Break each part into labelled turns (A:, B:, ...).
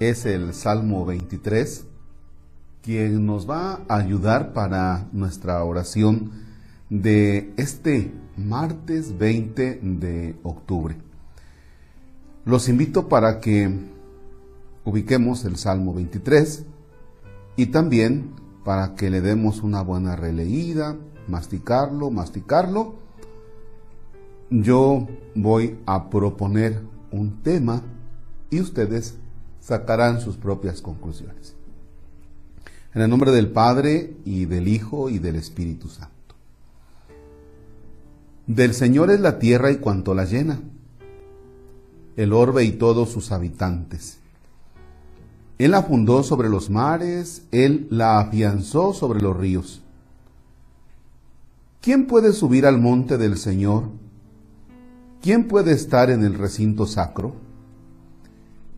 A: es el Salmo 23, quien nos va a ayudar para nuestra oración de este martes 20 de octubre. Los invito para que ubiquemos el Salmo 23 y también para que le demos una buena releída, masticarlo, masticarlo. Yo voy a proponer un tema y ustedes sacarán sus propias conclusiones. En el nombre del Padre y del Hijo y del Espíritu Santo. Del Señor es la tierra y cuanto la llena, el orbe y todos sus habitantes. Él la fundó sobre los mares, Él la afianzó sobre los ríos. ¿Quién puede subir al monte del Señor? ¿Quién puede estar en el recinto sacro?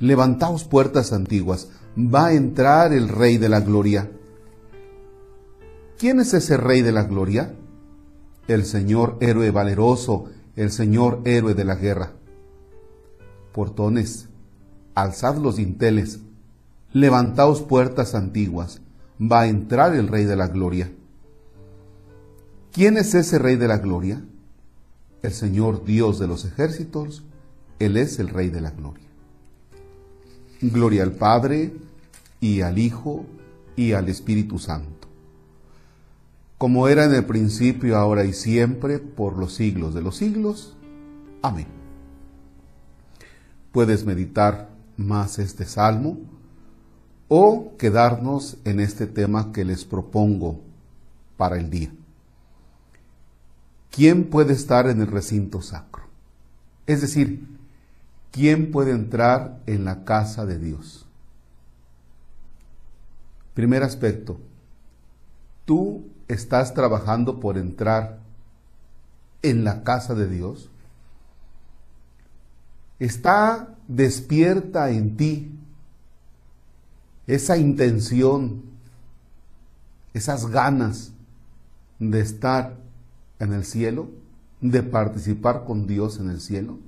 A: Levantaos puertas antiguas, va a entrar el Rey de la Gloria. ¿Quién es ese Rey de la Gloria? El Señor héroe valeroso, el Señor héroe de la guerra. Portones, alzad los dinteles, levantaos puertas antiguas, va a entrar el Rey de la Gloria. ¿Quién es ese Rey de la Gloria? El Señor Dios de los ejércitos, Él es el Rey de la Gloria. Gloria al Padre y al Hijo y al Espíritu Santo, como era en el principio, ahora y siempre, por los siglos de los siglos. Amén. Puedes meditar más este salmo o quedarnos en este tema que les propongo para el día. ¿Quién puede estar en el recinto sacro? Es decir, ¿quién puede entrar en la casa de Dios? Primer aspecto, tú estás trabajando por entrar en la casa de Dios. Está despierta en ti esa intención, esas ganas de estar en el cielo, de participar con Dios en el cielo.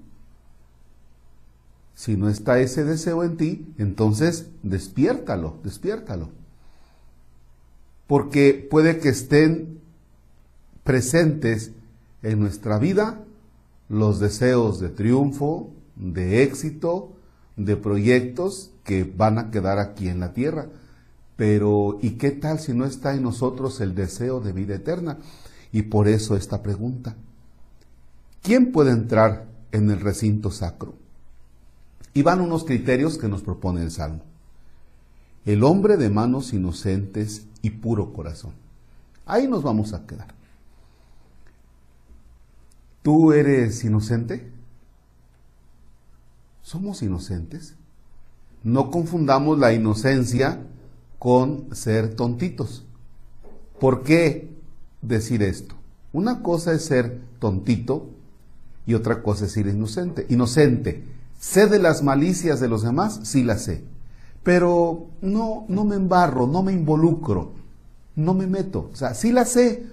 A: Si no está ese deseo en ti, entonces despiértalo, despiértalo. Porque puede que estén presentes en nuestra vida los deseos de triunfo, de éxito, de proyectos que van a quedar aquí en la tierra. Pero ¿y qué tal si no está en nosotros el deseo de vida eterna? Y por eso esta pregunta. ¿Quién puede entrar en el recinto sacro? Y van unos criterios que nos propone el Salmo. El hombre de manos inocentes y puro corazón. Ahí nos vamos a quedar. ¿Tú eres inocente? ¿Somos inocentes? No confundamos la inocencia con ser tontitos. ¿Por qué decir esto? Una cosa es ser tontito y otra cosa es ser inocente. Inocente ¿Sé de las malicias de los demás? Sí las sé. Pero no, no me embarro, no me involucro, no me meto. O sea, sí las sé,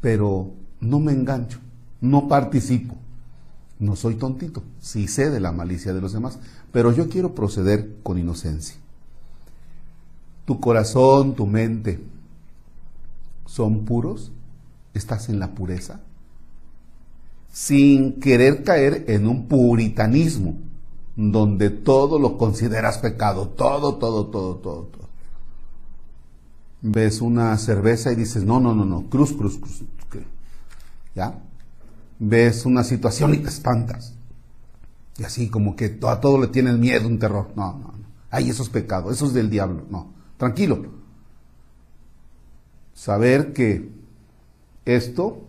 A: pero no me engancho, no participo. No soy tontito, sí sé de la malicia de los demás, pero yo quiero proceder con inocencia. Tu corazón, tu mente, ¿son puros? ¿Estás en la pureza? Sin querer caer en un puritanismo, donde todo lo consideras pecado, todo, todo, todo, todo, todo. Ves una cerveza y dices, no, no, no, no, cruz, cruz, cruz. ¿Ya? Ves una situación y te espantas. Y así como que a todo le tienes miedo, un terror. No, no, no. Ay, eso es pecado, eso es del diablo. No, tranquilo. Saber que esto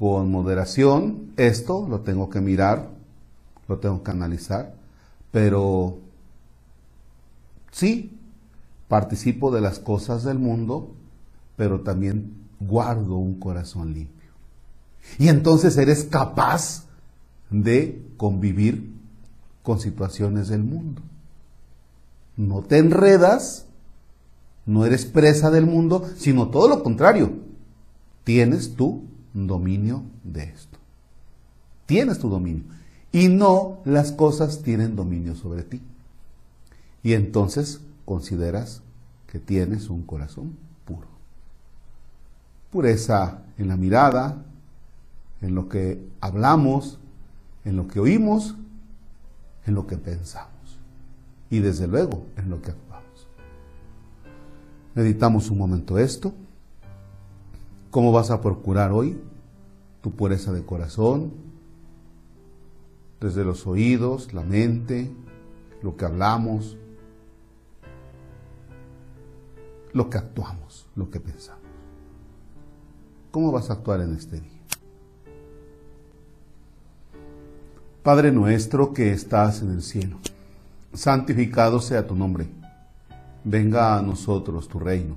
A: con moderación. Esto lo tengo que mirar, lo tengo que analizar, pero Sí, participo de las cosas del mundo, pero también guardo un corazón limpio. Y entonces eres capaz de convivir con situaciones del mundo. No te enredas, no eres presa del mundo, sino todo lo contrario. Tienes tu dominio de esto. Tienes tu dominio. Y no las cosas tienen dominio sobre ti. Y entonces consideras que tienes un corazón puro. Pureza en la mirada, en lo que hablamos, en lo que oímos, en lo que pensamos y desde luego en lo que actuamos. Meditamos un momento esto. ¿Cómo vas a procurar hoy tu pureza de corazón? Desde los oídos, la mente, lo que hablamos, lo que actuamos, lo que pensamos. ¿Cómo vas a actuar en este día? Padre nuestro que estás en el cielo, santificado sea tu nombre, venga a nosotros tu reino,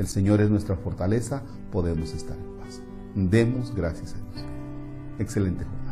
A: El Señor es nuestra fortaleza, podemos estar en paz. Demos gracias a Dios. Excelente jornada.